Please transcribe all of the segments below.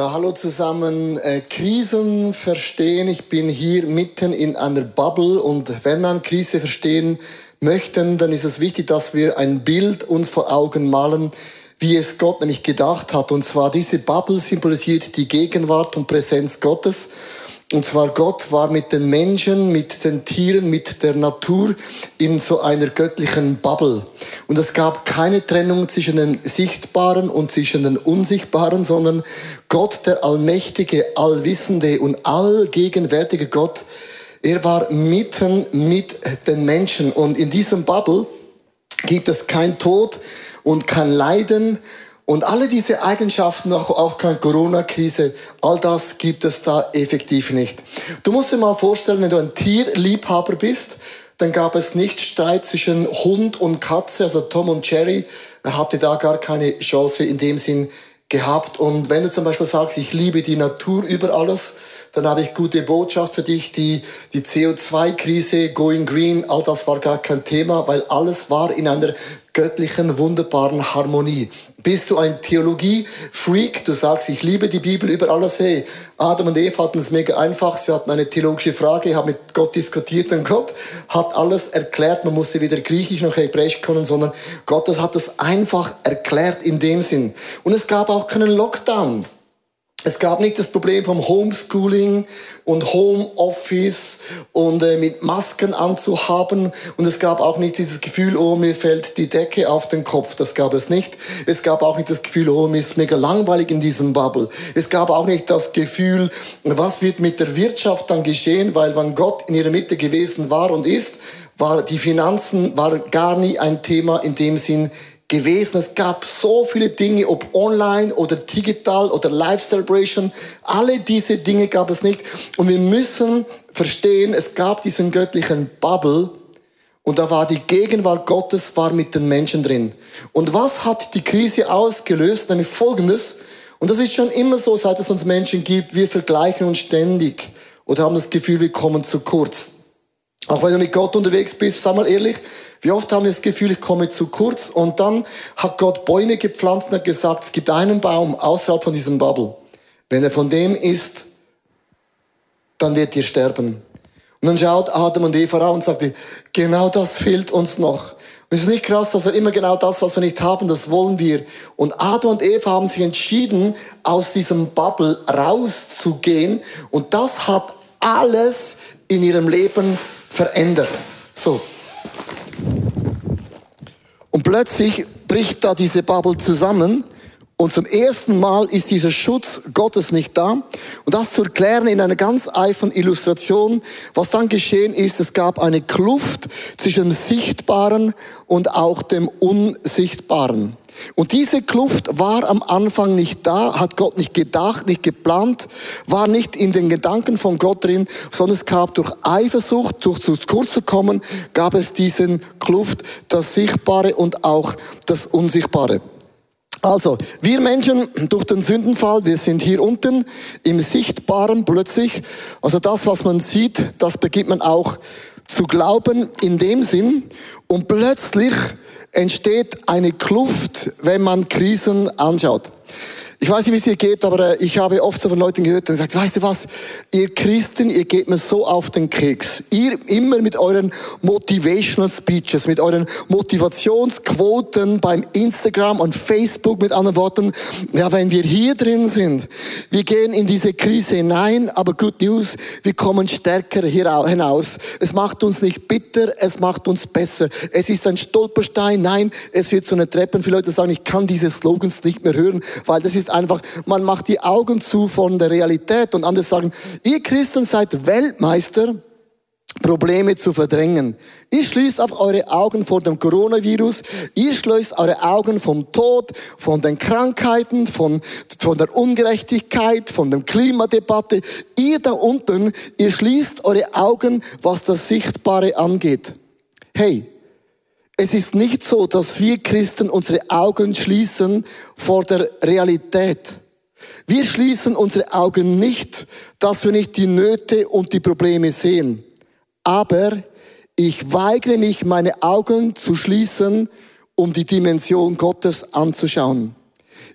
Ja, hallo zusammen. Äh, Krisen verstehen. Ich bin hier mitten in einer Bubble und wenn man Krise verstehen möchten, dann ist es wichtig, dass wir ein Bild uns vor Augen malen, wie es Gott nämlich gedacht hat. Und zwar diese Bubble symbolisiert die Gegenwart und Präsenz Gottes. Und zwar Gott war mit den Menschen, mit den Tieren, mit der Natur in so einer göttlichen Bubble. Und es gab keine Trennung zwischen den Sichtbaren und zwischen den Unsichtbaren, sondern Gott, der allmächtige, allwissende und allgegenwärtige Gott, er war mitten mit den Menschen. Und in diesem Bubble gibt es kein Tod und kein Leiden und alle diese Eigenschaften, auch keine Corona-Krise, all das gibt es da effektiv nicht. Du musst dir mal vorstellen, wenn du ein Tierliebhaber bist, dann gab es nicht Streit zwischen Hund und Katze, also Tom und Jerry hatte da gar keine Chance in dem Sinn gehabt. Und wenn du zum Beispiel sagst, ich liebe die Natur über alles, dann habe ich gute Botschaft für dich. Die, die CO2-Krise, Going Green, all das war gar kein Thema, weil alles war in einer göttlichen, wunderbaren Harmonie. Bist du ein Theologie-Freak? Du sagst, ich liebe die Bibel über alles. Hey, Adam und Eva hatten es mega einfach. Sie hatten eine theologische Frage, haben mit Gott diskutiert und Gott hat alles erklärt. Man musste weder Griechisch noch Hebräisch können, sondern Gott hat es einfach erklärt in dem Sinn. Und es gab auch keinen Lockdown. Es gab nicht das Problem vom Homeschooling und Homeoffice und äh, mit Masken anzuhaben. Und es gab auch nicht dieses Gefühl, oh, mir fällt die Decke auf den Kopf. Das gab es nicht. Es gab auch nicht das Gefühl, oh, mir ist mega langweilig in diesem Bubble. Es gab auch nicht das Gefühl, was wird mit der Wirtschaft dann geschehen, weil wenn Gott in ihrer Mitte gewesen war und ist, war die Finanzen war gar nie ein Thema in dem Sinn gewesen. Es gab so viele Dinge, ob online oder digital oder Live Celebration. Alle diese Dinge gab es nicht. Und wir müssen verstehen, es gab diesen göttlichen Bubble und da war die Gegenwart Gottes war mit den Menschen drin. Und was hat die Krise ausgelöst? Nämlich Folgendes. Und das ist schon immer so, seit es uns Menschen gibt. Wir vergleichen uns ständig oder haben das Gefühl, wir kommen zu kurz. Auch wenn du mit Gott unterwegs bist, sag mal ehrlich, wie oft haben wir das Gefühl, ich komme zu kurz und dann hat Gott Bäume gepflanzt und hat gesagt, es gibt einen Baum außerhalb von diesem Bubble. Wenn er von dem ist, dann wird ihr sterben. Und dann schaut Adam und Eva an und sagt, genau das fehlt uns noch. Und es ist nicht krass, dass wir immer genau das, was wir nicht haben, das wollen wir. Und Adam und Eva haben sich entschieden, aus diesem Bubble rauszugehen. Und das hat alles in ihrem Leben verändert. So. Und plötzlich bricht da diese Bubble zusammen und zum ersten Mal ist dieser Schutz Gottes nicht da. Und das zu erklären in einer ganz einfachen Illustration, was dann geschehen ist, es gab eine Kluft zwischen dem Sichtbaren und auch dem Unsichtbaren. Und diese Kluft war am Anfang nicht da, hat Gott nicht gedacht, nicht geplant, war nicht in den Gedanken von Gott drin, sondern es gab durch Eifersucht, durch zu kurz zu kommen, gab es diesen Kluft, das Sichtbare und auch das Unsichtbare. Also, wir Menschen durch den Sündenfall, wir sind hier unten im Sichtbaren plötzlich. Also das, was man sieht, das beginnt man auch zu glauben in dem Sinn. Und plötzlich entsteht eine Kluft, wenn man Krisen anschaut. Ich weiß nicht, wie es hier geht, aber äh, ich habe oft so von Leuten gehört, die sagen, weißt du was, ihr Christen, ihr geht mir so auf den Keks. Ihr immer mit euren Motivational Speeches, mit euren Motivationsquoten beim Instagram und Facebook, mit anderen Worten. Ja, wenn wir hier drin sind, wir gehen in diese Krise hinein, aber Good News, wir kommen stärker hier hinaus. Es macht uns nicht bitter, es macht uns besser. Es ist ein Stolperstein, nein, es wird so eine Treppe. Viele Leute sagen, ich kann diese Slogans nicht mehr hören, weil das ist einfach, man macht die Augen zu von der Realität und andere sagen, ihr Christen seid Weltmeister, Probleme zu verdrängen. Ihr schließt auf eure Augen vor dem Coronavirus, ihr schließt eure Augen vom Tod, von den Krankheiten, von, von der Ungerechtigkeit, von der Klimadebatte. Ihr da unten, ihr schließt eure Augen, was das Sichtbare angeht. Hey, es ist nicht so, dass wir Christen unsere Augen schließen vor der Realität. Wir schließen unsere Augen nicht, dass wir nicht die Nöte und die Probleme sehen. Aber ich weigere mich, meine Augen zu schließen, um die Dimension Gottes anzuschauen.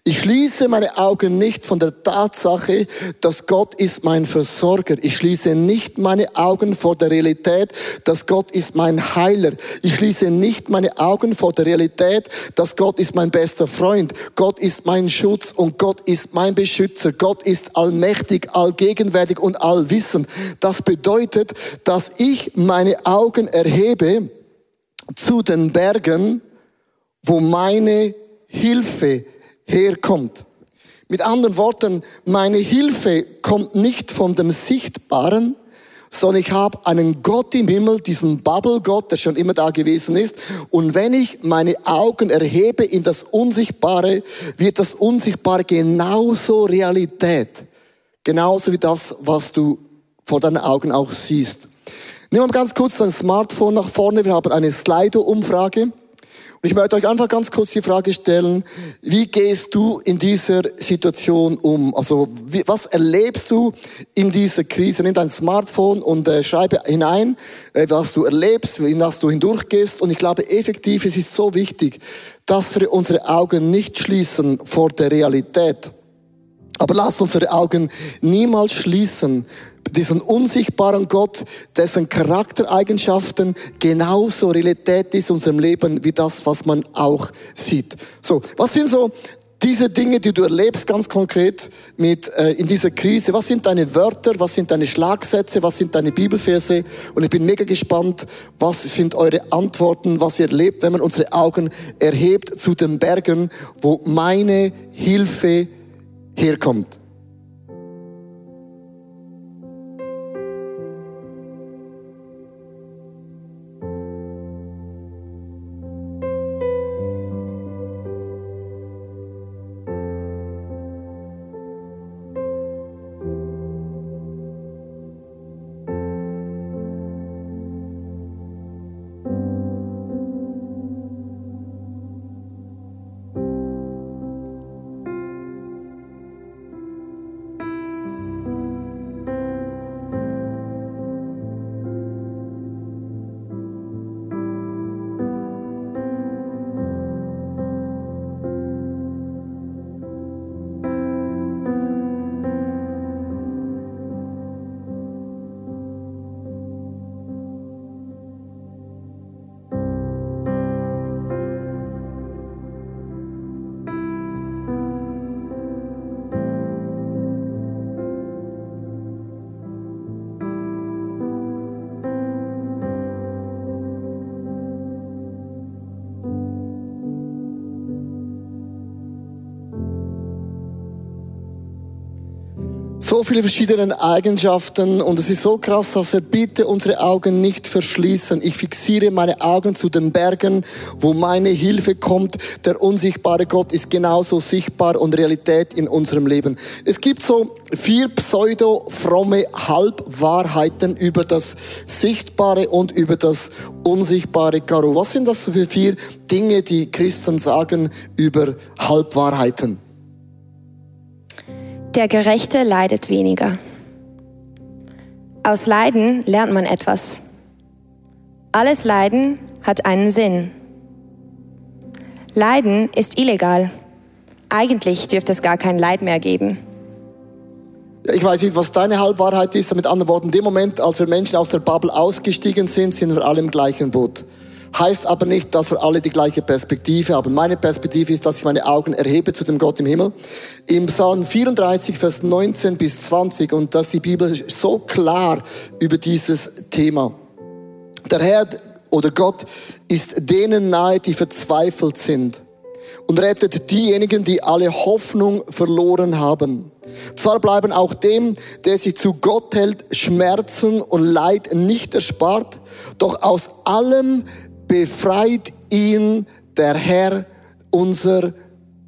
Ich schließe meine Augen nicht von der Tatsache, dass Gott ist mein Versorger. Ich schließe nicht meine Augen vor der Realität, dass Gott ist mein Heiler. Ich schließe nicht meine Augen vor der Realität, dass Gott ist mein bester Freund. Gott ist mein Schutz und Gott ist mein Beschützer. Gott ist allmächtig, allgegenwärtig und allwissend. Das bedeutet, dass ich meine Augen erhebe zu den Bergen, wo meine Hilfe herkommt. Mit anderen Worten, meine Hilfe kommt nicht von dem Sichtbaren, sondern ich habe einen Gott im Himmel, diesen Bubble-Gott, der schon immer da gewesen ist. Und wenn ich meine Augen erhebe in das Unsichtbare, wird das Unsichtbare genauso Realität. Genauso wie das, was du vor deinen Augen auch siehst. Nimm mal ganz kurz dein Smartphone nach vorne. Wir haben eine Slido-Umfrage. Und ich möchte euch einfach ganz kurz die Frage stellen, wie gehst du in dieser Situation um? Also wie, was erlebst du in dieser Krise? Nimm dein Smartphone und äh, schreibe hinein, äh, was du erlebst, was du hindurchgehst. Und ich glaube, effektiv, es ist so wichtig, dass wir unsere Augen nicht schließen vor der Realität. Aber lasst unsere Augen niemals schließen diesen unsichtbaren Gott, dessen Charaktereigenschaften genauso Realität ist in unserem Leben wie das, was man auch sieht. So, was sind so diese Dinge, die du erlebst, ganz konkret mit äh, in dieser Krise? Was sind deine Wörter? Was sind deine Schlagsätze? Was sind deine Bibelverse? Und ich bin mega gespannt, was sind eure Antworten, was ihr erlebt, wenn man unsere Augen erhebt zu den Bergen, wo meine Hilfe herkommt. Viele verschiedene Eigenschaften und es ist so krass, dass er bitte unsere Augen nicht verschließen. Ich fixiere meine Augen zu den Bergen, wo meine Hilfe kommt. Der unsichtbare Gott ist genauso sichtbar und Realität in unserem Leben. Es gibt so vier pseudo-fromme Halbwahrheiten über das Sichtbare und über das Unsichtbare. Caro, was sind das für vier Dinge, die Christen sagen über Halbwahrheiten? Der Gerechte leidet weniger. Aus Leiden lernt man etwas. Alles Leiden hat einen Sinn. Leiden ist illegal. Eigentlich dürfte es gar kein Leid mehr geben. Ich weiß nicht, was deine Halbwahrheit ist. Mit anderen Worten, in dem Moment, als wir Menschen aus der Bubble ausgestiegen sind, sind wir alle im gleichen Boot. Heißt aber nicht, dass wir alle die gleiche Perspektive haben. Meine Perspektive ist, dass ich meine Augen erhebe zu dem Gott im Himmel. Im Psalm 34, Vers 19 bis 20, und dass die Bibel so klar über dieses Thema. Der Herr oder Gott ist denen nahe, die verzweifelt sind und rettet diejenigen, die alle Hoffnung verloren haben. Zwar bleiben auch dem, der sich zu Gott hält, Schmerzen und Leid nicht erspart, doch aus allem befreit ihn der Herr, unser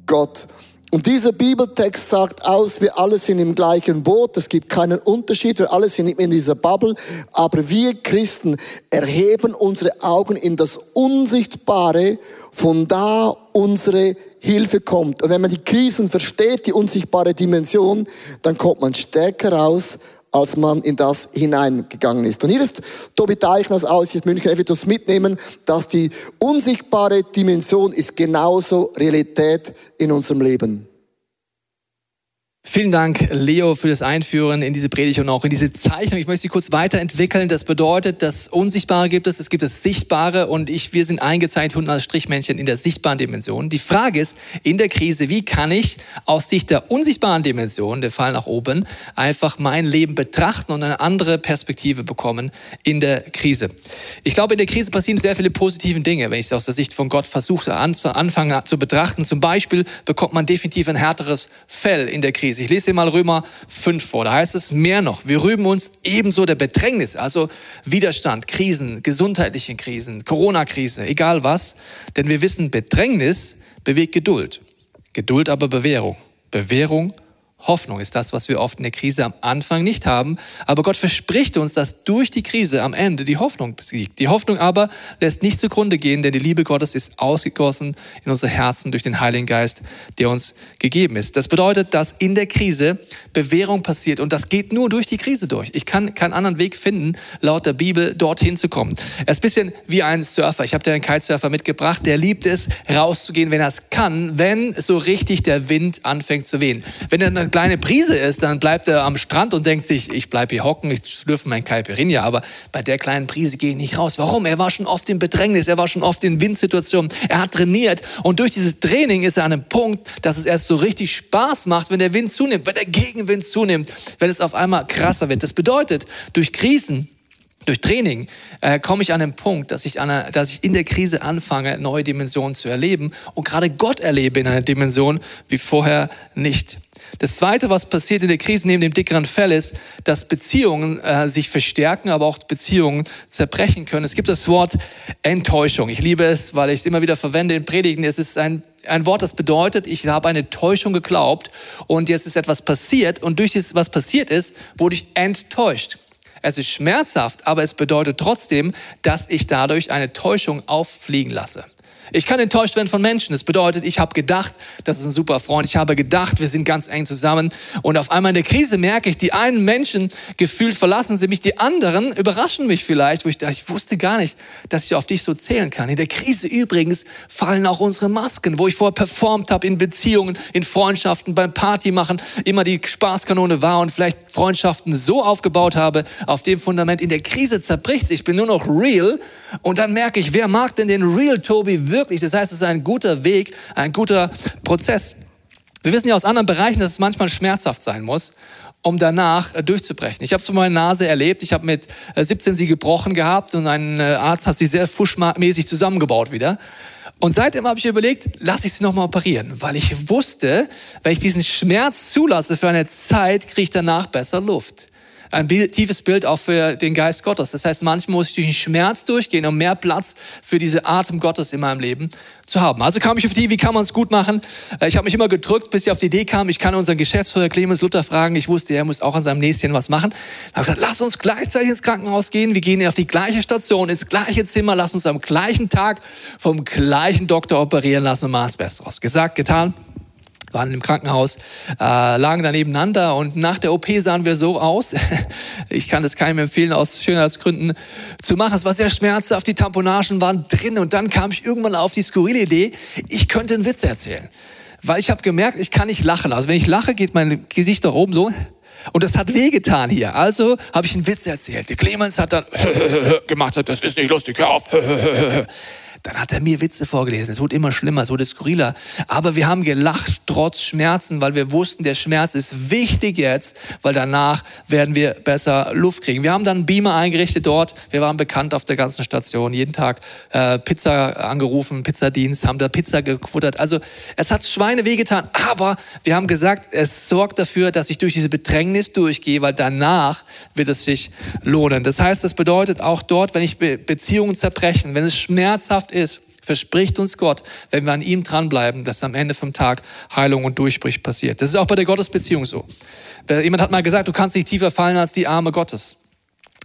Gott. Und dieser Bibeltext sagt aus, wir alle sind im gleichen Boot, es gibt keinen Unterschied, wir alle sind in dieser Bubble, aber wir Christen erheben unsere Augen in das Unsichtbare, von da unsere Hilfe kommt. Und wenn man die Krisen versteht, die unsichtbare Dimension, dann kommt man stärker raus als man in das hineingegangen ist. Und hier ist Tobi Teichners aus München etwas mitnehmen, dass die unsichtbare Dimension ist genauso Realität in unserem Leben. Vielen Dank, Leo, für das Einführen in diese Predigt und auch in diese Zeichnung. Ich möchte sie kurz weiterentwickeln. Das bedeutet, das Unsichtbare gibt es, es gibt das Sichtbare und ich, wir sind eingezeichnet als Strichmännchen in der sichtbaren Dimension. Die Frage ist, in der Krise, wie kann ich aus Sicht der unsichtbaren Dimension, der Fall nach oben, einfach mein Leben betrachten und eine andere Perspektive bekommen in der Krise? Ich glaube, in der Krise passieren sehr viele positive Dinge, wenn ich es aus der Sicht von Gott versuche, anfangen zu betrachten. Zum Beispiel bekommt man definitiv ein härteres Fell in der Krise. Ich lese dir mal Römer 5 vor. Da heißt es mehr noch. Wir rühmen uns ebenso der Bedrängnis, also Widerstand, Krisen, gesundheitliche Krisen, Corona-Krise, egal was. Denn wir wissen, Bedrängnis bewegt Geduld. Geduld aber Bewährung. Bewährung Hoffnung ist das, was wir oft in der Krise am Anfang nicht haben. Aber Gott verspricht uns, dass durch die Krise am Ende die Hoffnung besiegt. Die Hoffnung aber lässt nicht zugrunde gehen, denn die Liebe Gottes ist ausgegossen in unsere Herzen durch den Heiligen Geist, der uns gegeben ist. Das bedeutet, dass in der Krise Bewährung passiert und das geht nur durch die Krise durch. Ich kann keinen anderen Weg finden, laut der Bibel dorthin zu kommen. Er ist ein bisschen wie ein Surfer. Ich habe dir einen Kitesurfer mitgebracht, der liebt es, rauszugehen, wenn er es kann, wenn so richtig der Wind anfängt zu wehen. Wenn er eine kleine Brise ist, dann bleibt er am Strand und denkt sich, ich bleibe hier hocken, ich schlürfe mein Caipirinha, aber bei der kleinen Brise gehe ich nicht raus. Warum? Er war schon oft in Bedrängnis, er war schon oft in Windsituationen, er hat trainiert und durch dieses Training ist er an einem Punkt, dass es erst so richtig Spaß macht, wenn der Wind zunimmt, wenn der Gegenwind zunimmt, wenn es auf einmal krasser wird. Das bedeutet, durch Krisen durch Training äh, komme ich an den Punkt, dass ich, einer, dass ich in der Krise anfange, neue Dimensionen zu erleben und gerade Gott erlebe in einer Dimension wie vorher nicht. Das Zweite, was passiert in der Krise neben dem dickeren Fell, ist, dass Beziehungen äh, sich verstärken, aber auch Beziehungen zerbrechen können. Es gibt das Wort Enttäuschung. Ich liebe es, weil ich es immer wieder verwende in Predigten. Es ist ein ein Wort, das bedeutet, ich habe eine Täuschung geglaubt und jetzt ist etwas passiert und durch das, was passiert ist, wurde ich enttäuscht. Es ist schmerzhaft, aber es bedeutet trotzdem, dass ich dadurch eine Täuschung auffliegen lasse. Ich kann enttäuscht werden von Menschen. Das bedeutet, ich habe gedacht, das ist ein super Freund. Ich habe gedacht, wir sind ganz eng zusammen. Und auf einmal in der Krise merke ich, die einen Menschen gefühlt verlassen sie mich, die anderen überraschen mich vielleicht, wo ich dachte, ich wusste gar nicht, dass ich auf dich so zählen kann. In der Krise übrigens fallen auch unsere Masken, wo ich vorher performt habe in Beziehungen, in Freundschaften, beim Party machen, immer die Spaßkanone war und vielleicht Freundschaften so aufgebaut habe, auf dem Fundament. In der Krise zerbricht. Ich bin nur noch real. Und dann merke ich, wer mag denn den Real Tobi wirklich? Wirklich. Das heißt, es ist ein guter Weg, ein guter Prozess. Wir wissen ja aus anderen Bereichen, dass es manchmal schmerzhaft sein muss, um danach äh, durchzubrechen. Ich habe es bei meiner Nase erlebt. Ich habe mit 17 äh, sie gebrochen gehabt und ein äh, Arzt hat sie sehr fuschmäßig zusammengebaut wieder. Und seitdem habe ich überlegt, lasse ich sie nochmal operieren, weil ich wusste, wenn ich diesen Schmerz zulasse für eine Zeit, kriege ich danach besser Luft ein tiefes Bild auch für den Geist Gottes. Das heißt, manchmal muss ich durch den Schmerz durchgehen, um mehr Platz für diese Atem Gottes in meinem Leben zu haben. Also kam ich auf die, wie kann man es gut machen? Äh, ich habe mich immer gedrückt, bis ich auf die Idee kam, ich kann unseren Geschäftsführer Clemens Luther fragen. Ich wusste, er muss auch an seinem Näschen was machen. Ich habe gesagt, lass uns gleichzeitig ins Krankenhaus gehen. Wir gehen auf die gleiche Station, ins gleiche Zimmer, lass uns am gleichen Tag vom gleichen Doktor operieren lassen und das Beste raus. Gesagt, getan waren im Krankenhaus, äh, lagen da nebeneinander und nach der OP sahen wir so aus. Ich kann das keinem empfehlen, aus Schönheitsgründen zu machen. Es war sehr schmerzhaft, die Tamponagen waren drin und dann kam ich irgendwann auf die skurrile Idee, ich könnte einen Witz erzählen. Weil ich habe gemerkt, ich kann nicht lachen. Also wenn ich lache, geht mein Gesicht da oben so. Und das hat wehgetan hier. Also habe ich einen Witz erzählt. Der Clemens hat dann gemacht, das ist nicht lustig, hör auf. Dann hat er mir Witze vorgelesen. Es wurde immer schlimmer, es wurde skurriler. Aber wir haben gelacht trotz Schmerzen, weil wir wussten, der Schmerz ist wichtig jetzt, weil danach werden wir besser Luft kriegen. Wir haben dann einen Beamer eingerichtet dort. Wir waren bekannt auf der ganzen Station. Jeden Tag äh, Pizza angerufen, Pizzadienst, haben da Pizza gefuttert. Also es hat Schweine wehgetan. Aber wir haben gesagt, es sorgt dafür, dass ich durch diese Bedrängnis durchgehe, weil danach wird es sich lohnen. Das heißt, das bedeutet auch dort, wenn ich Be Beziehungen zerbrechen, wenn es schmerzhaft Kraft ist, verspricht uns Gott, wenn wir an ihm dranbleiben, dass am Ende vom Tag Heilung und Durchbrich passiert. Das ist auch bei der Gottesbeziehung so. Jemand hat mal gesagt, du kannst nicht tiefer fallen als die Arme Gottes.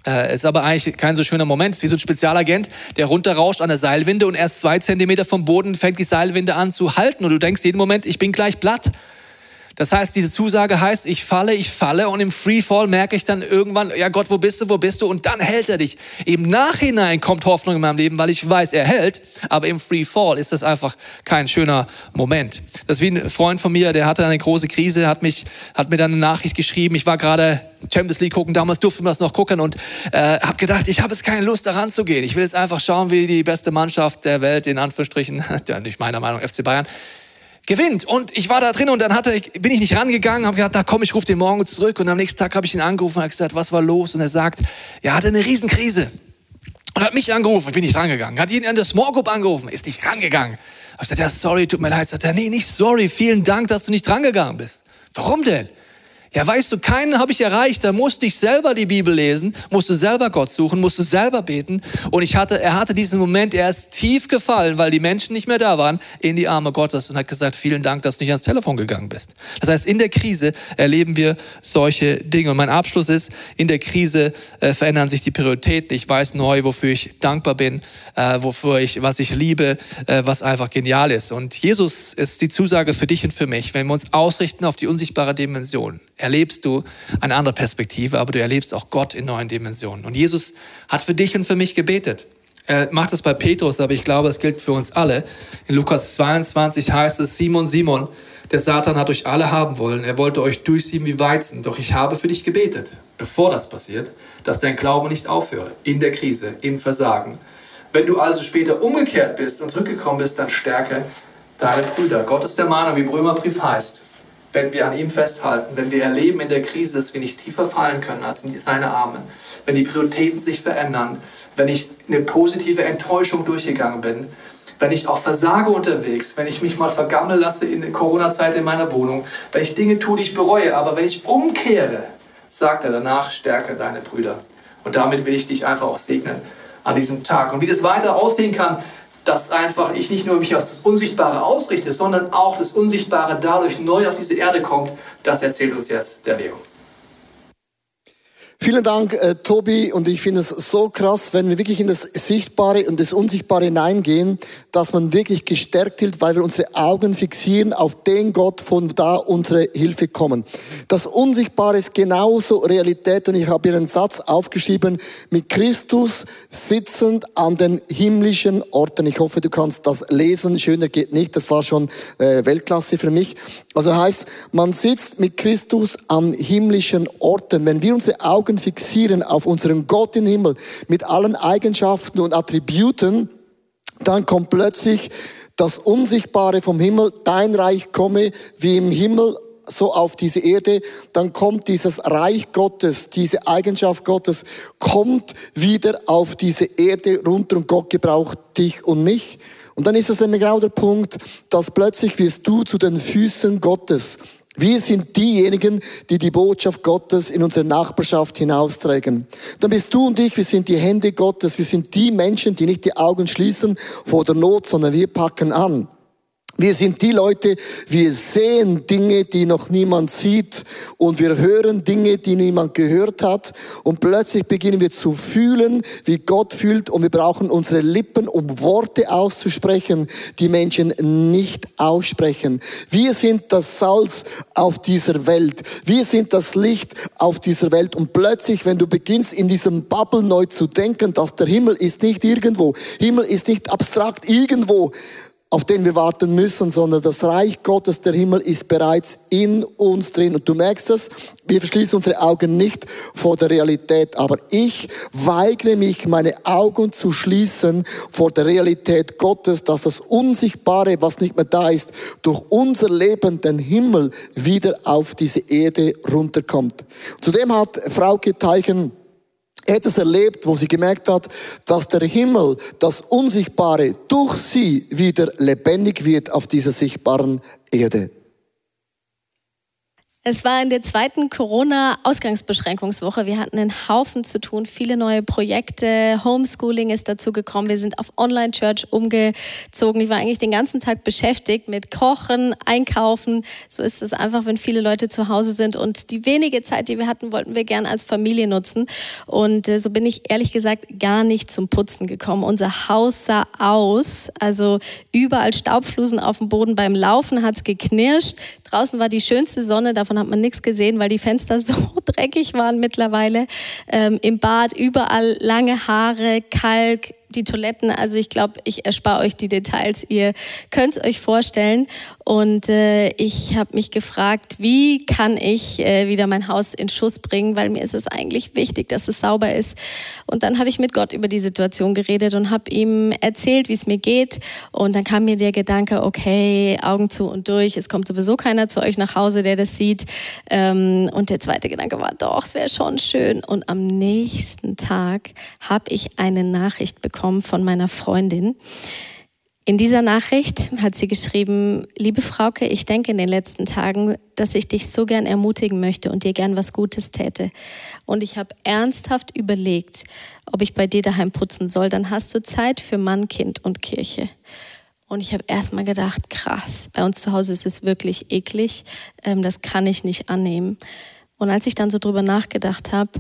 Äh, ist aber eigentlich kein so schöner Moment. Es ist wie so ein Spezialagent, der runterrauscht an der Seilwinde und erst zwei Zentimeter vom Boden fängt die Seilwinde an zu halten und du denkst jeden Moment, ich bin gleich platt. Das heißt, diese Zusage heißt, ich falle, ich falle und im Freefall merke ich dann irgendwann, ja Gott, wo bist du, wo bist du? Und dann hält er dich. Im Nachhinein kommt Hoffnung in meinem Leben, weil ich weiß, er hält, aber im Freefall ist das einfach kein schöner Moment. Das ist wie ein Freund von mir, der hatte eine große Krise, hat mich, hat mir dann eine Nachricht geschrieben. Ich war gerade Champions League gucken, damals durfte man das noch gucken und äh, habe gedacht, ich habe jetzt keine Lust daran zu gehen. Ich will jetzt einfach schauen, wie die beste Mannschaft der Welt, in Anführungsstrichen, nicht meiner Meinung, FC Bayern, gewinnt. Und ich war da drin und dann hatte, bin ich nicht rangegangen, habe gedacht, da komm, ich rufe den morgen zurück. Und am nächsten Tag habe ich ihn angerufen und gesagt, was war los? Und er sagt, er hatte eine Riesenkrise. Und hat mich angerufen, ich bin nicht rangegangen. Hat ihn in der Small Group angerufen, ist nicht rangegangen. Hab ich gesagt, ja, sorry, tut mir leid. Sagt er, nee, nicht sorry, vielen Dank, dass du nicht rangegangen bist. Warum denn? Ja, weißt du, keinen habe ich erreicht. Da musste ich selber die Bibel lesen, musste selber Gott suchen, musste selber beten. Und ich hatte, er hatte diesen Moment, er ist tief gefallen, weil die Menschen nicht mehr da waren, in die Arme Gottes und hat gesagt, vielen Dank, dass du nicht ans Telefon gegangen bist. Das heißt, in der Krise erleben wir solche Dinge. Und mein Abschluss ist, in der Krise äh, verändern sich die Prioritäten. Ich weiß neu, wofür ich dankbar bin, äh, wofür ich, was ich liebe, äh, was einfach genial ist. Und Jesus ist die Zusage für dich und für mich, wenn wir uns ausrichten auf die unsichtbare Dimension erlebst du eine andere Perspektive, aber du erlebst auch Gott in neuen Dimensionen. Und Jesus hat für dich und für mich gebetet. Er macht es bei Petrus, aber ich glaube, es gilt für uns alle. In Lukas 22 heißt es, Simon, Simon, der Satan hat euch alle haben wollen. Er wollte euch durchsieben wie Weizen. Doch ich habe für dich gebetet, bevor das passiert, dass dein Glaube nicht aufhört. In der Krise, im Versagen. Wenn du also später umgekehrt bist und zurückgekommen bist, dann stärke deine Brüder. Gott ist der Mann, wie im Römerbrief heißt wenn wir an ihm festhalten, wenn wir erleben in der Krise, dass wir nicht tiefer fallen können als in seine Arme, wenn die Prioritäten sich verändern, wenn ich eine positive Enttäuschung durchgegangen bin, wenn ich auch versage unterwegs, wenn ich mich mal vergammeln lasse in der Corona-Zeit in meiner Wohnung, wenn ich Dinge tue, die ich bereue, aber wenn ich umkehre, sagt er danach, stärke deine Brüder. Und damit will ich dich einfach auch segnen an diesem Tag. Und wie das weiter aussehen kann, dass einfach ich nicht nur mich auf das Unsichtbare ausrichte, sondern auch das Unsichtbare dadurch neu auf diese Erde kommt, das erzählt uns jetzt der Leo. Vielen Dank, äh, Tobi. Und ich finde es so krass, wenn wir wirklich in das Sichtbare und das Unsichtbare hineingehen, dass man wirklich gestärkt wird, weil wir unsere Augen fixieren auf den Gott, von da unsere Hilfe kommen. Das Unsichtbare ist genauso Realität. Und ich habe hier einen Satz aufgeschrieben, mit Christus sitzend an den himmlischen Orten. Ich hoffe, du kannst das lesen. Schöner geht nicht. Das war schon äh, Weltklasse für mich. Also heißt, man sitzt mit Christus an himmlischen Orten. Wenn wir unsere Augen fixieren auf unseren Gott im Himmel mit allen Eigenschaften und Attributen, dann kommt plötzlich das Unsichtbare vom Himmel, dein Reich komme wie im Himmel so auf diese Erde, dann kommt dieses Reich Gottes, diese Eigenschaft Gottes, kommt wieder auf diese Erde runter und Gott gebraucht dich und mich. Und dann ist es genau der Punkt, dass plötzlich wirst du zu den Füßen Gottes. Wir sind diejenigen, die die Botschaft Gottes in unsere Nachbarschaft hinaustragen. Dann bist du und ich, wir sind die Hände Gottes. Wir sind die Menschen, die nicht die Augen schließen vor der Not, sondern wir packen an. Wir sind die Leute, wir sehen Dinge, die noch niemand sieht. Und wir hören Dinge, die niemand gehört hat. Und plötzlich beginnen wir zu fühlen, wie Gott fühlt. Und wir brauchen unsere Lippen, um Worte auszusprechen, die Menschen nicht aussprechen. Wir sind das Salz auf dieser Welt. Wir sind das Licht auf dieser Welt. Und plötzlich, wenn du beginnst in diesem Bubble neu zu denken, dass der Himmel ist nicht irgendwo, Himmel ist nicht abstrakt irgendwo, auf den wir warten müssen, sondern das Reich Gottes, der Himmel, ist bereits in uns drin. Und du merkst es, wir verschließen unsere Augen nicht vor der Realität. Aber ich weigere mich, meine Augen zu schließen vor der Realität Gottes, dass das Unsichtbare, was nicht mehr da ist, durch unser Leben, den Himmel, wieder auf diese Erde runterkommt. Zudem hat Frauke Teichen etwas erlebt, wo sie gemerkt hat, dass der Himmel, das Unsichtbare, durch sie wieder lebendig wird auf dieser sichtbaren Erde. Es war in der zweiten Corona-Ausgangsbeschränkungswoche. Wir hatten einen Haufen zu tun, viele neue Projekte. Homeschooling ist dazu gekommen. Wir sind auf Online-Church umgezogen. Ich war eigentlich den ganzen Tag beschäftigt mit Kochen, Einkaufen. So ist es einfach, wenn viele Leute zu Hause sind. Und die wenige Zeit, die wir hatten, wollten wir gern als Familie nutzen. Und äh, so bin ich ehrlich gesagt gar nicht zum Putzen gekommen. Unser Haus sah aus, also überall Staubflusen auf dem Boden. Beim Laufen hat es geknirscht. Draußen war die schönste Sonne, davon hat man nichts gesehen, weil die Fenster so dreckig waren mittlerweile. Ähm, Im Bad überall lange Haare, Kalk, die Toiletten. Also ich glaube, ich erspare euch die Details. Ihr könnt es euch vorstellen. Und äh, ich habe mich gefragt, wie kann ich äh, wieder mein Haus in Schuss bringen, weil mir ist es eigentlich wichtig, dass es sauber ist. Und dann habe ich mit Gott über die Situation geredet und habe ihm erzählt, wie es mir geht. Und dann kam mir der Gedanke, okay, Augen zu und durch, es kommt sowieso keiner zu euch nach Hause, der das sieht. Ähm, und der zweite Gedanke war, doch, es wäre schon schön. Und am nächsten Tag habe ich eine Nachricht bekommen von meiner Freundin. In dieser Nachricht hat sie geschrieben, liebe Frauke, ich denke in den letzten Tagen, dass ich dich so gern ermutigen möchte und dir gern was Gutes täte. Und ich habe ernsthaft überlegt, ob ich bei dir daheim putzen soll. Dann hast du Zeit für Mann, Kind und Kirche. Und ich habe erstmal gedacht, krass, bei uns zu Hause ist es wirklich eklig, ähm, das kann ich nicht annehmen. Und als ich dann so drüber nachgedacht habe,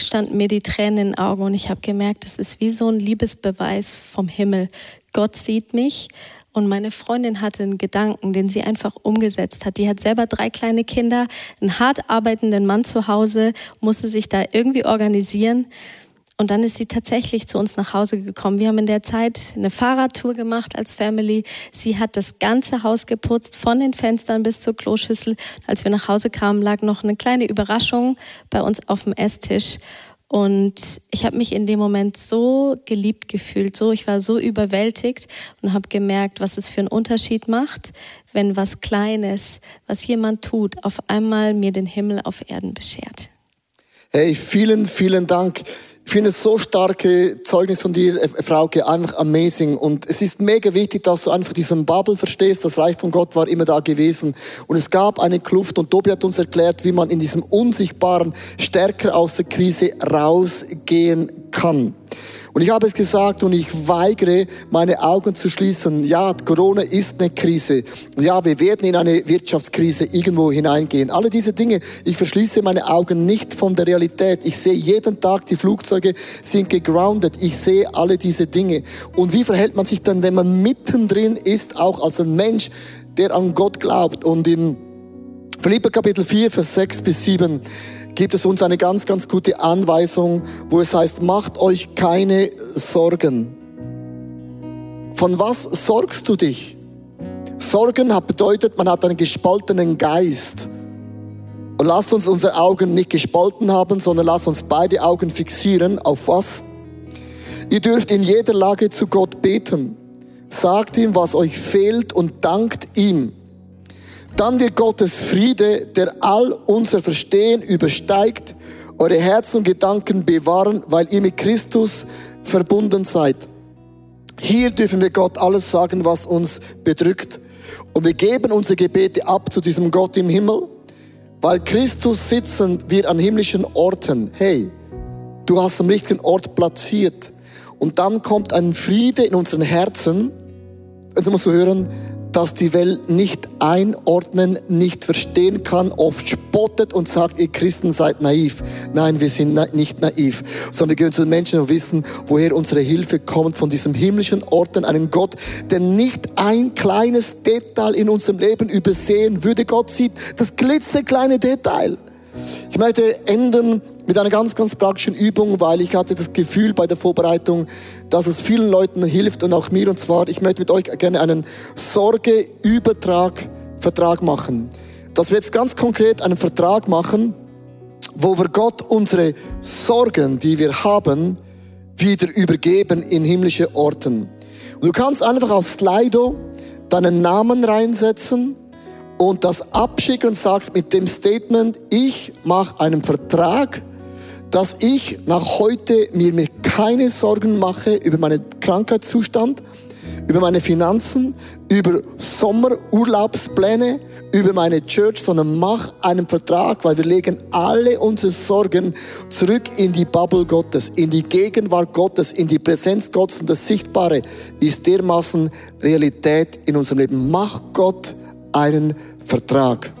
standen mir die Tränen in den Augen und ich habe gemerkt, das ist wie so ein Liebesbeweis vom Himmel. Gott sieht mich und meine Freundin hatte einen Gedanken, den sie einfach umgesetzt hat. Die hat selber drei kleine Kinder, einen hart arbeitenden Mann zu Hause, musste sich da irgendwie organisieren. Und dann ist sie tatsächlich zu uns nach Hause gekommen. Wir haben in der Zeit eine Fahrradtour gemacht als Family. Sie hat das ganze Haus geputzt, von den Fenstern bis zur Kloschüssel. Als wir nach Hause kamen, lag noch eine kleine Überraschung bei uns auf dem Esstisch. Und ich habe mich in dem Moment so geliebt gefühlt, so ich war so überwältigt und habe gemerkt, was es für einen Unterschied macht, wenn was Kleines, was jemand tut, auf einmal mir den Himmel auf Erden beschert. Hey, vielen, vielen Dank. Ich finde es so starke Zeugnis von dir, Frauke, einfach amazing. Und es ist mega wichtig, dass du einfach diesen Bubble verstehst. Das Reich von Gott war immer da gewesen. Und es gab eine Kluft und Tobi hat uns erklärt, wie man in diesem Unsichtbaren stärker aus der Krise rausgehen kann. Und ich habe es gesagt und ich weigere, meine Augen zu schließen. Ja, Corona ist eine Krise. Ja, wir werden in eine Wirtschaftskrise irgendwo hineingehen. Alle diese Dinge, ich verschließe meine Augen nicht von der Realität. Ich sehe jeden Tag, die Flugzeuge sind gegroundet. Ich sehe alle diese Dinge. Und wie verhält man sich dann, wenn man mittendrin ist, auch als ein Mensch, der an Gott glaubt? Und in Philipper Kapitel 4, Vers 6 bis 7 gibt es uns eine ganz, ganz gute Anweisung, wo es heißt, macht euch keine Sorgen. Von was sorgst du dich? Sorgen hat bedeutet, man hat einen gespaltenen Geist. Und lass uns unsere Augen nicht gespalten haben, sondern lass uns beide Augen fixieren. Auf was? Ihr dürft in jeder Lage zu Gott beten. Sagt ihm, was euch fehlt und dankt ihm. Dann wird Gottes Friede, der all unser Verstehen übersteigt, eure Herzen und Gedanken bewahren, weil ihr mit Christus verbunden seid. Hier dürfen wir Gott alles sagen, was uns bedrückt. Und wir geben unsere Gebete ab zu diesem Gott im Himmel, weil Christus sitzen wir an himmlischen Orten. Hey, du hast am richtigen Ort platziert. Und dann kommt ein Friede in unseren Herzen. Und du musst hören, dass die Welt nicht einordnen, nicht verstehen kann, oft spottet und sagt, ihr Christen seid naiv. Nein, wir sind nicht naiv, sondern wir gehören zu den Menschen und wissen, woher unsere Hilfe kommt, von diesem himmlischen Orten, einem Gott, der nicht ein kleines Detail in unserem Leben übersehen würde. Gott sieht das glitzekleine Detail. Ich möchte enden mit einer ganz, ganz praktischen Übung, weil ich hatte das Gefühl bei der Vorbereitung, dass es vielen Leuten hilft und auch mir. Und zwar, ich möchte mit euch gerne einen Sorgeübertrag-Vertrag machen. Dass wir jetzt ganz konkret einen Vertrag machen, wo wir Gott unsere Sorgen, die wir haben, wieder übergeben in himmlische Orten. Und du kannst einfach auf Slido deinen Namen reinsetzen und das abschicken und sagst mit dem Statement, ich mache einen Vertrag dass ich nach heute mir keine Sorgen mache über meinen Krankheitszustand, über meine Finanzen, über Sommerurlaubspläne, über meine Church, sondern mach einen Vertrag, weil wir legen alle unsere Sorgen zurück in die Bubble Gottes, in die Gegenwart Gottes, in die Präsenz Gottes und das Sichtbare ist dermaßen Realität in unserem Leben. Mach Gott einen Vertrag.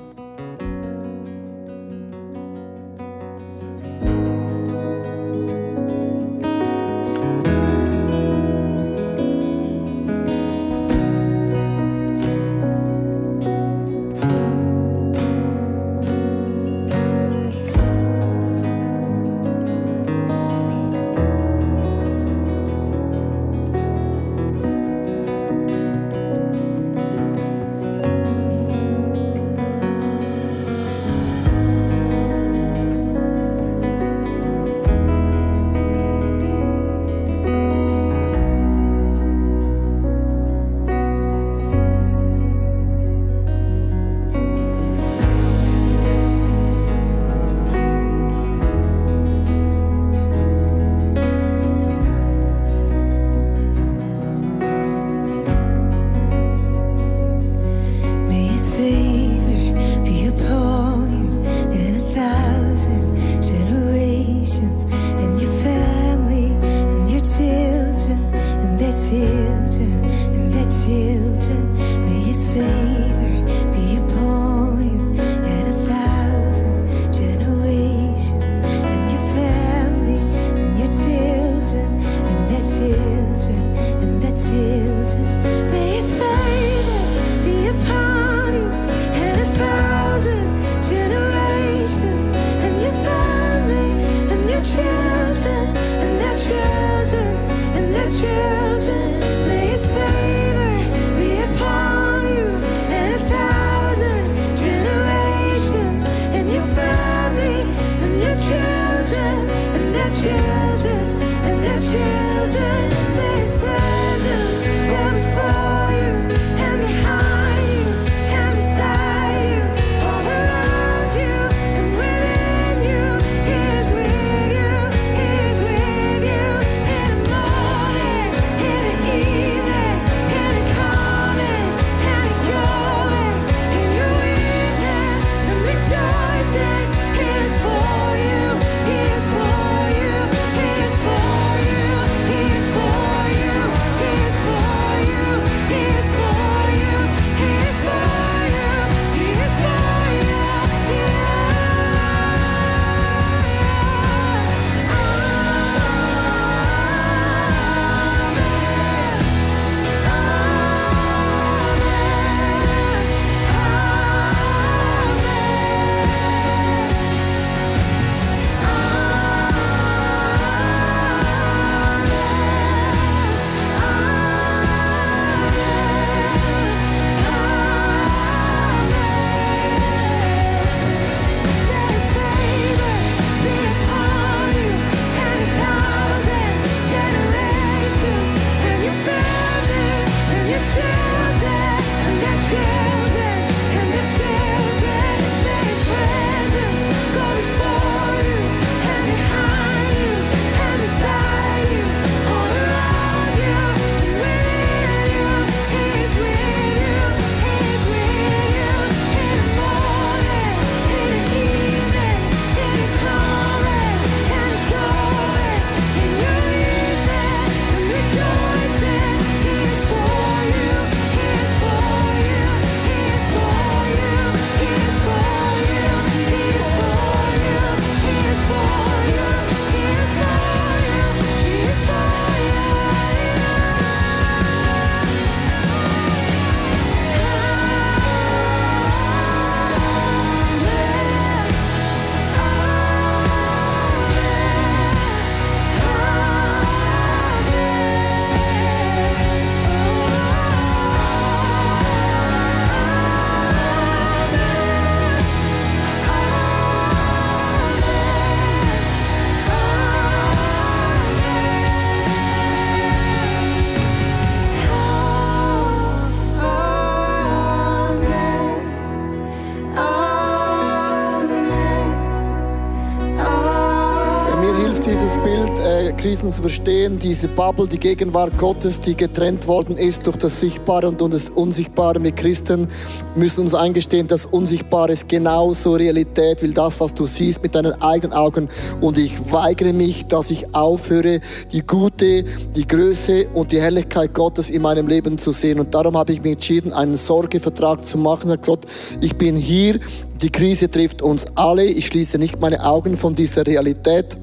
Krisen zu verstehen, diese Bubble, die Gegenwart Gottes, die getrennt worden ist durch das Sichtbare und das Unsichtbare. Wir Christen müssen uns eingestehen, das Unsichtbare ist genauso Realität wie das, was du siehst mit deinen eigenen Augen. Und ich weigere mich, dass ich aufhöre, die Gute, die Größe und die Herrlichkeit Gottes in meinem Leben zu sehen. Und darum habe ich mich entschieden, einen Sorgevertrag zu machen. Gott, ich bin hier, die Krise trifft uns alle. Ich schließe nicht meine Augen von dieser Realität.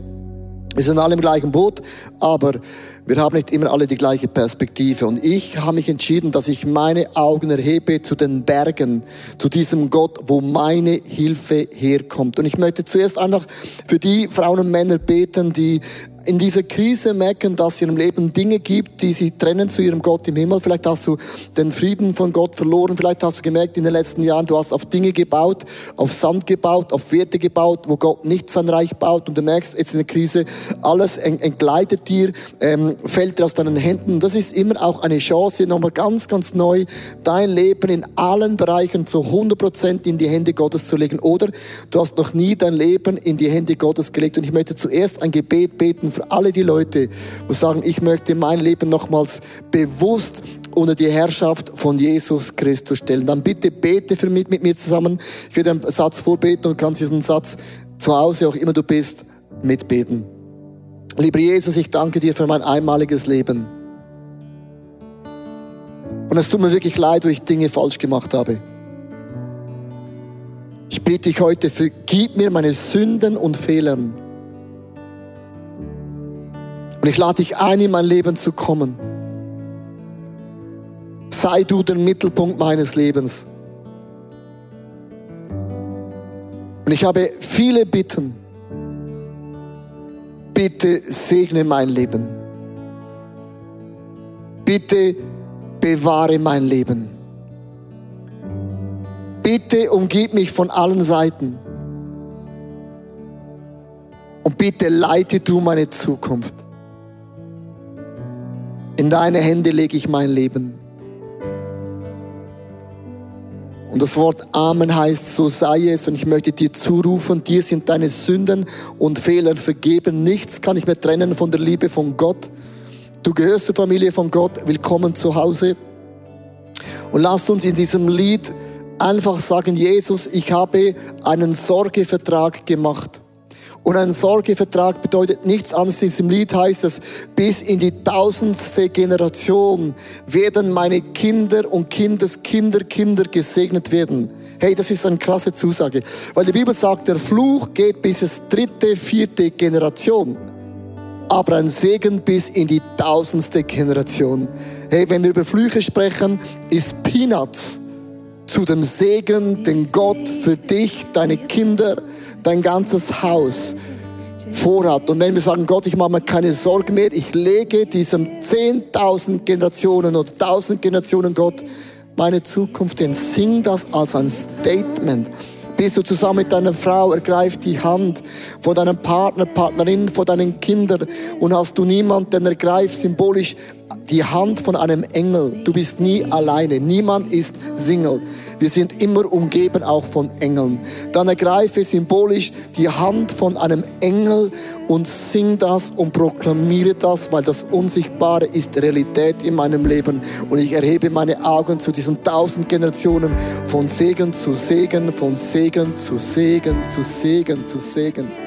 Wir sind alle im gleichen Boot, aber wir haben nicht immer alle die gleiche Perspektive. Und ich habe mich entschieden, dass ich meine Augen erhebe zu den Bergen, zu diesem Gott, wo meine Hilfe herkommt. Und ich möchte zuerst einfach für die Frauen und Männer beten, die in dieser Krise merken, dass es in ihrem Leben Dinge gibt, die sie trennen zu ihrem Gott im Himmel. Vielleicht hast du den Frieden von Gott verloren. Vielleicht hast du gemerkt in den letzten Jahren, du hast auf Dinge gebaut, auf Sand gebaut, auf Werte gebaut, wo Gott nicht sein Reich baut. Und du merkst jetzt in der Krise, alles entgleitet dir, ähm, fällt dir aus deinen Händen. Das ist immer auch eine Chance, nochmal ganz, ganz neu dein Leben in allen Bereichen zu 100 Prozent in die Hände Gottes zu legen. Oder du hast noch nie dein Leben in die Hände Gottes gelegt. Und ich möchte zuerst ein Gebet beten für alle die Leute, die sagen, ich möchte mein Leben nochmals bewusst unter die Herrschaft von Jesus Christus stellen. Dann bitte bete für mich mit mir zusammen. Ich werde einen Satz vorbeten und kannst diesen Satz zu Hause, auch immer du bist, mitbeten. Lieber Jesus, ich danke dir für mein einmaliges Leben. Und es tut mir wirklich leid, wo ich Dinge falsch gemacht habe. Ich bitte dich heute, vergib mir meine Sünden und Fehlern. Und ich lade dich ein, in mein Leben zu kommen. Sei du der Mittelpunkt meines Lebens. Und ich habe viele Bitten. Bitte segne mein Leben. Bitte bewahre mein Leben. Bitte umgib mich von allen Seiten. Und bitte leite du meine Zukunft. In deine Hände lege ich mein Leben. Und das Wort Amen heißt, so sei es. Und ich möchte dir zurufen, dir sind deine Sünden und Fehler vergeben. Nichts kann ich mehr trennen von der Liebe von Gott. Du gehörst zur Familie von Gott. Willkommen zu Hause. Und lass uns in diesem Lied einfach sagen, Jesus, ich habe einen Sorgevertrag gemacht. Und ein Sorgevertrag bedeutet nichts anderes. In diesem Lied heißt es, bis in die tausendste Generation werden meine Kinder und Kindeskinder, Kinder gesegnet werden. Hey, das ist eine krasse Zusage. Weil die Bibel sagt, der Fluch geht bis ins dritte, vierte Generation. Aber ein Segen bis in die tausendste Generation. Hey, wenn wir über Flüche sprechen, ist Peanuts zu dem Segen, den Gott für dich, deine Kinder, dein ganzes Haus vorhat. Und wenn wir sagen, Gott, ich mache mir keine Sorgen mehr, ich lege diesem 10.000 Generationen oder 1.000 Generationen Gott meine Zukunft hin. Sing das als ein Statement. Bist du zusammen mit deiner Frau, ergreif die Hand von deinem Partner, Partnerin, von deinen Kindern und hast du niemanden, den ergreift symbolisch die Hand von einem Engel. Du bist nie alleine. Niemand ist Single. Wir sind immer umgeben auch von Engeln. Dann ergreife symbolisch die Hand von einem Engel und sing das und proklamiere das, weil das Unsichtbare ist Realität in meinem Leben. Und ich erhebe meine Augen zu diesen tausend Generationen von Segen zu Segen, von Segen zu Segen zu Segen zu Segen.